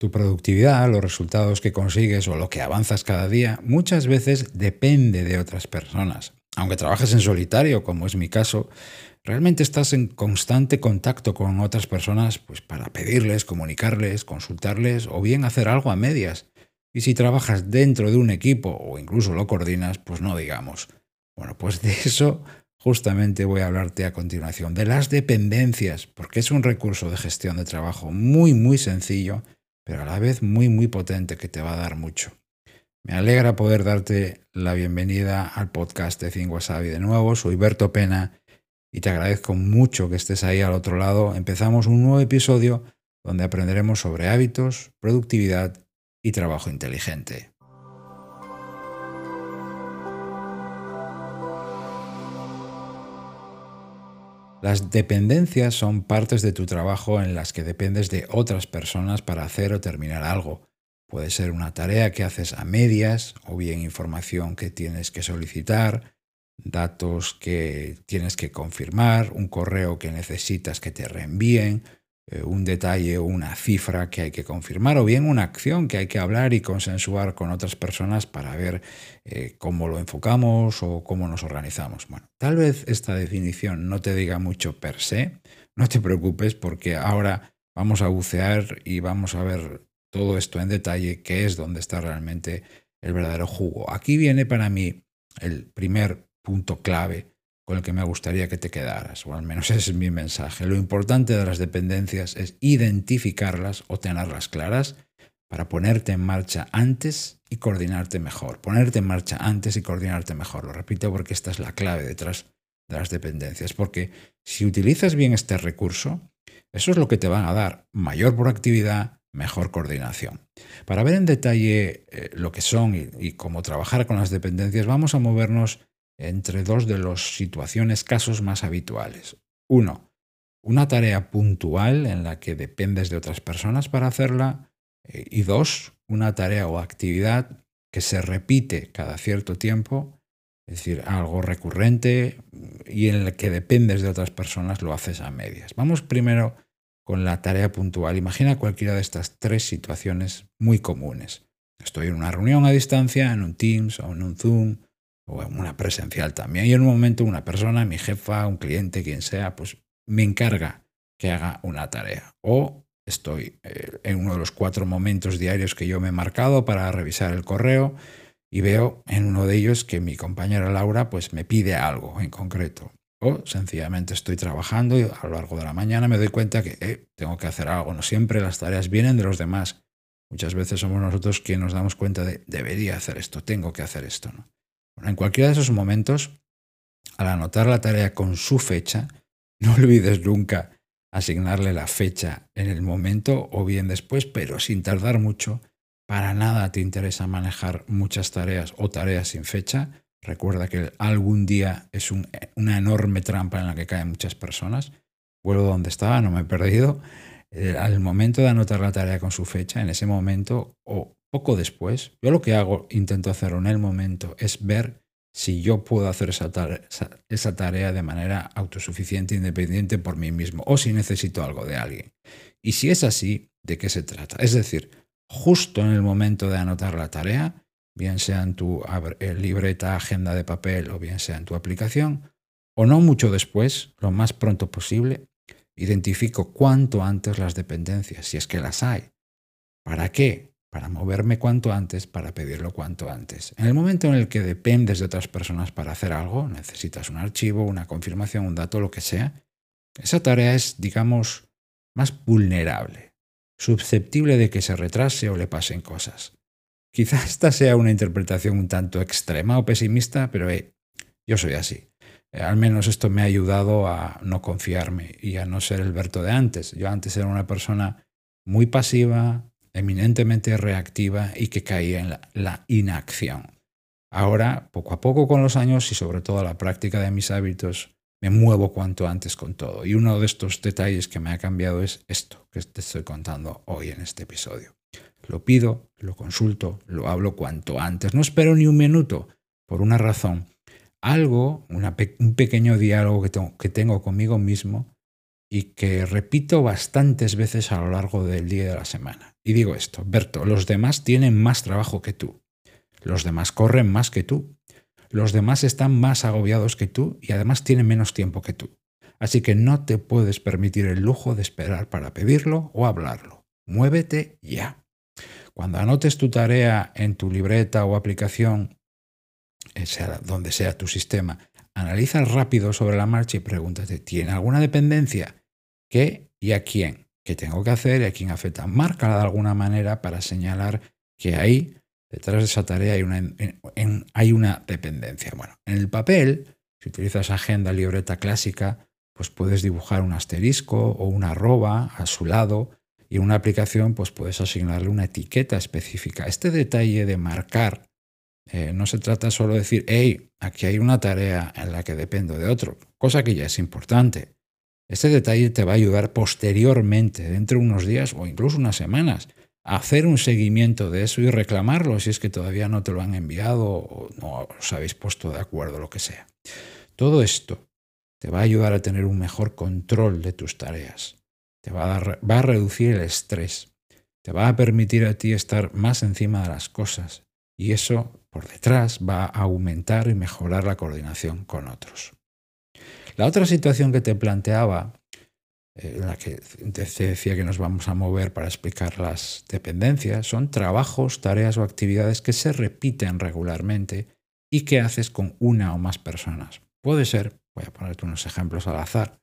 Tu productividad, los resultados que consigues o lo que avanzas cada día muchas veces depende de otras personas. Aunque trabajes en solitario, como es mi caso, realmente estás en constante contacto con otras personas pues para pedirles, comunicarles, consultarles o bien hacer algo a medias. Y si trabajas dentro de un equipo o incluso lo coordinas, pues no digamos. Bueno, pues de eso justamente voy a hablarte a continuación, de las dependencias, porque es un recurso de gestión de trabajo muy, muy sencillo pero a la vez muy, muy potente que te va a dar mucho. Me alegra poder darte la bienvenida al podcast de Think Wasabi de nuevo. Soy Berto Pena y te agradezco mucho que estés ahí al otro lado. Empezamos un nuevo episodio donde aprenderemos sobre hábitos, productividad y trabajo inteligente. Las dependencias son partes de tu trabajo en las que dependes de otras personas para hacer o terminar algo. Puede ser una tarea que haces a medias o bien información que tienes que solicitar, datos que tienes que confirmar, un correo que necesitas que te reenvíen, un detalle o una cifra que hay que confirmar o bien una acción que hay que hablar y consensuar con otras personas para ver eh, cómo lo enfocamos o cómo nos organizamos. Bueno, tal vez esta definición no te diga mucho per se, no te preocupes porque ahora vamos a bucear y vamos a ver todo esto en detalle, que es donde está realmente el verdadero jugo. Aquí viene para mí el primer punto clave con el que me gustaría que te quedaras, o al menos ese es mi mensaje. Lo importante de las dependencias es identificarlas o tenerlas claras para ponerte en marcha antes y coordinarte mejor. Ponerte en marcha antes y coordinarte mejor. Lo repito porque esta es la clave detrás de las dependencias. Porque si utilizas bien este recurso, eso es lo que te van a dar mayor proactividad, mejor coordinación. Para ver en detalle eh, lo que son y, y cómo trabajar con las dependencias, vamos a movernos entre dos de las situaciones, casos más habituales. Uno, una tarea puntual en la que dependes de otras personas para hacerla. Eh, y dos, una tarea o actividad que se repite cada cierto tiempo, es decir, algo recurrente y en el que dependes de otras personas lo haces a medias. Vamos primero con la tarea puntual. Imagina cualquiera de estas tres situaciones muy comunes. Estoy en una reunión a distancia, en un Teams o en un Zoom, o una presencial también. Y en un momento una persona, mi jefa, un cliente, quien sea, pues me encarga que haga una tarea. O estoy eh, en uno de los cuatro momentos diarios que yo me he marcado para revisar el correo y veo en uno de ellos que mi compañera Laura pues me pide algo en concreto. O sencillamente estoy trabajando y a lo largo de la mañana me doy cuenta que eh, tengo que hacer algo. No siempre las tareas vienen de los demás. Muchas veces somos nosotros quienes nos damos cuenta de debería hacer esto, tengo que hacer esto. ¿no? En cualquiera de esos momentos, al anotar la tarea con su fecha, no olvides nunca asignarle la fecha en el momento o bien después, pero sin tardar mucho. Para nada te interesa manejar muchas tareas o tareas sin fecha. Recuerda que algún día es una enorme trampa en la que caen muchas personas. Vuelvo donde estaba, no me he perdido. Eh, al momento de anotar la tarea con su fecha, en ese momento o poco después, yo lo que hago, intento hacerlo en el momento, es ver si yo puedo hacer esa tarea, esa tarea, de manera autosuficiente, independiente por mí mismo, o si necesito algo de alguien. Y si es así, ¿de qué se trata? Es decir, justo en el momento de anotar la tarea, bien sea en tu eh, libreta, agenda de papel o bien sea en tu aplicación, o no mucho después, lo más pronto posible, identifico cuanto antes las dependencias, si es que las hay. ¿Para qué? para moverme cuanto antes, para pedirlo cuanto antes. En el momento en el que dependes de otras personas para hacer algo, necesitas un archivo, una confirmación, un dato, lo que sea, esa tarea es, digamos, más vulnerable, susceptible de que se retrase o le pasen cosas. Quizá esta sea una interpretación un tanto extrema o pesimista, pero eh, yo soy así. Eh, al menos esto me ha ayudado a no confiarme y a no ser el Berto de antes. Yo antes era una persona muy pasiva, eminentemente reactiva y que caía en la, inacción. Ahora, poco a poco con los años y sobre todo la práctica de mis hábitos, me muevo cuanto antes con todo. Y uno de estos detalles que me ha cambiado es esto que te estoy contando hoy en este episodio. Lo pido, lo consulto, lo hablo cuanto antes. No espero ni un minuto, por una razón. Algo, un pequeño diálogo que tengo conmigo mismo y que repito bastantes veces a lo largo del día de la semana. Y digo esto, Berto, los demás tienen más trabajo que tú. Los demás corren más que tú. Los demás están más agobiados que tú y además tienen menos tiempo que tú. Así que no te puedes permitir el lujo de esperar para pedirlo o hablarlo. Muévete ya. Cuando anotes tu tarea en tu libreta o aplicación, sea donde sea tu sistema, analiza rápido sobre la marcha y pregúntate, ¿tiene alguna dependencia? ¿Qué y a quién? ¿Qué tengo que hacer y a quién afecta? Márcala de alguna manera para señalar que ahí, detrás de esa tarea, hay una, hay una dependencia. Bueno, en el papel, si utilizas agenda, libreta clásica, pues puedes dibujar un asterisco o una arroba a su lado y en una aplicación pues puedes asignarle una etiqueta específica. Este detalle de marcar eh, no se trata solo de decir, hey, aquí hay una tarea en la que dependo de otro, cosa que ya es importante. Este detalle te va a ayudar posteriormente, dentro de unos días o incluso unas semanas, a hacer un seguimiento de eso y reclamarlo si es que todavía no te lo han enviado o no os habéis puesto de acuerdo, lo que sea. Todo esto te va a ayudar a tener un mejor control de tus tareas. Te va a, va a reducir el estrés. Te va a permitir a ti estar más encima de las cosas. Y eso por detrás va a aumentar y mejorar la coordinación con otros. La otra situación que te planteaba, eh, en la que te decía que nos vamos a mover para explicar las dependencias, son trabajos, tareas o actividades que se repiten regularmente y que haces con una o más personas. Puede ser, voy a ponerte unos ejemplos al azar,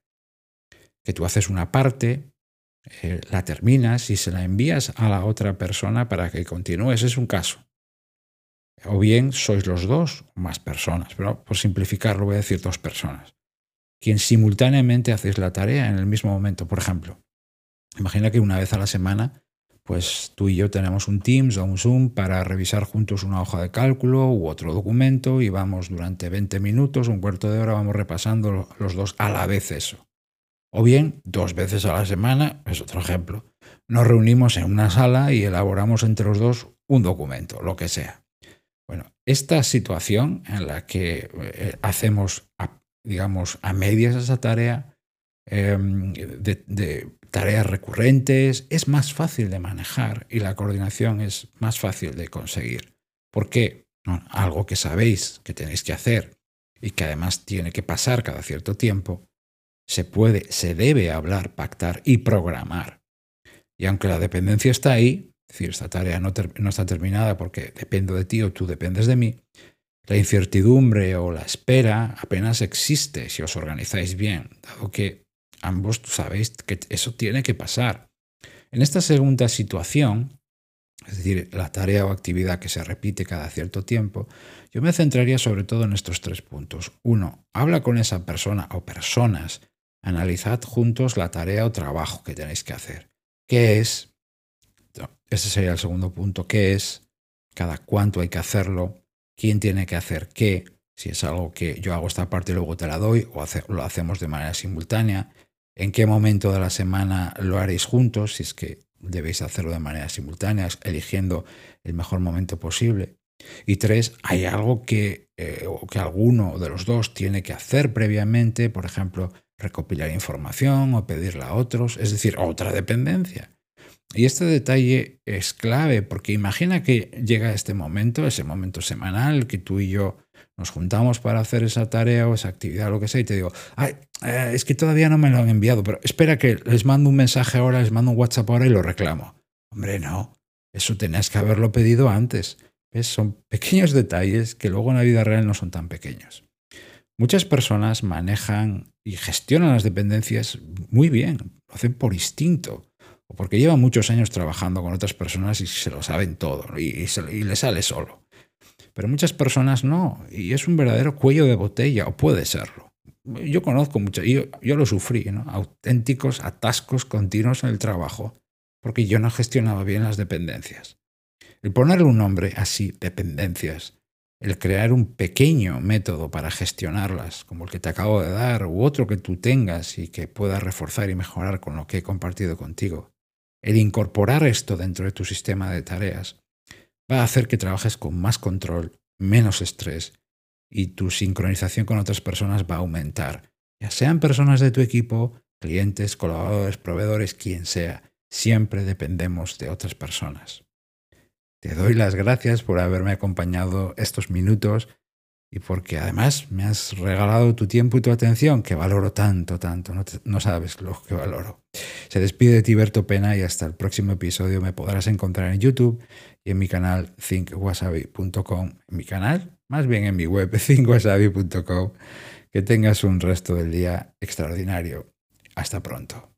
que tú haces una parte, eh, la terminas y se la envías a la otra persona para que continúe. Ese es un caso. O bien sois los dos más personas, pero por simplificarlo voy a decir dos personas, quien simultáneamente hacéis la tarea en el mismo momento. Por ejemplo, imagina que una vez a la semana, pues tú y yo tenemos un Teams o un Zoom para revisar juntos una hoja de cálculo u otro documento y vamos durante 20 minutos, un cuarto de hora, vamos repasando los dos a la vez eso. O bien, dos veces a la semana, es otro ejemplo, nos reunimos en una sala y elaboramos entre los dos un documento, lo que sea. Esta situación en la que eh, hacemos, digamos, a medias esa tarea, em, de, tareas recurrentes, es más fácil de manejar y la coordinación es más fácil de conseguir. ¿Por qué? algo que sabéis que tenéis que hacer y que además tiene que pasar cada cierto tiempo, se puede, se debe hablar, pactar y programar. Y aunque la dependencia está ahí, es decir, esta tarea no, está terminada porque dependo de ti o tú dependes de mí, la incertidumbre o la espera apenas existe si os organizáis bien, dado que ambos sabéis que eso tiene que pasar. En esta segunda situación, es decir, la tarea o actividad que se repite cada cierto tiempo, yo me centraría sobre todo en estos tres puntos. Uno, habla con esa persona o personas, analizad juntos la tarea o trabajo que tenéis que hacer. ¿Qué es? Ese sería el segundo punto. ¿Qué es? ¿Cada cuánto hay que hacerlo? ¿Quién tiene que hacer qué? Si es algo que yo hago esta parte y luego te la doy o lo hacemos de manera simultánea. ¿En qué momento de la semana lo haréis juntos? Si es que debéis hacerlo de manera simultánea, eligiendo el mejor momento posible. Y tres, hay algo que, eh, o que alguno de los dos tiene que hacer previamente, por ejemplo, recopilar información o pedirla a otros, es decir, otra dependencia. Y este detalle es clave porque imagina que llega este momento, ese momento semanal, que tú y yo nos juntamos para hacer esa tarea o esa actividad, lo que sea, y te digo, eh, es que todavía no me lo han enviado, pero espera que les mando un mensaje ahora, les mando un WhatsApp ahora y lo reclamo. Hombre, no, eso tenías que haberlo pedido antes. Son pequeños detalles que luego en la vida real no son tan pequeños. Muchas personas manejan y gestionan las dependencias muy bien, lo hacen por instinto o porque lleva muchos años trabajando con otras personas y se lo saben todo y, le sale solo. Pero muchas personas no, y es un verdadero cuello de botella, o puede serlo. Yo conozco mucho, yo, yo lo sufrí, ¿no? auténticos atascos continuos en el trabajo, porque yo no gestionaba bien las dependencias. El ponerle un nombre así, dependencias, el crear un pequeño método para gestionarlas, como el que te acabo de dar, u otro que tú tengas y que puedas reforzar y mejorar con lo que he compartido contigo, el incorporar esto dentro de tu sistema de tareas va a hacer que trabajes con más control, menos estrés y tu sincronización con otras personas va a aumentar, ya sean personas de tu equipo, clientes, colaboradores, proveedores, quien sea. siempre dependemos de otras personas. Te doy las gracias por haberme acompañado estos minutos y porque además me has regalado tu tiempo y tu atención, que valoro tanto, tanto, no, sabes lo que valoro. Se despide de Tiberto Pena y hasta el próximo episodio me podrás encontrar en YouTube y en mi canal thinkwasabi.com, en mi canal, más bien en mi web thinkwasabi.com. Que tengas un resto del día extraordinario. Hasta pronto.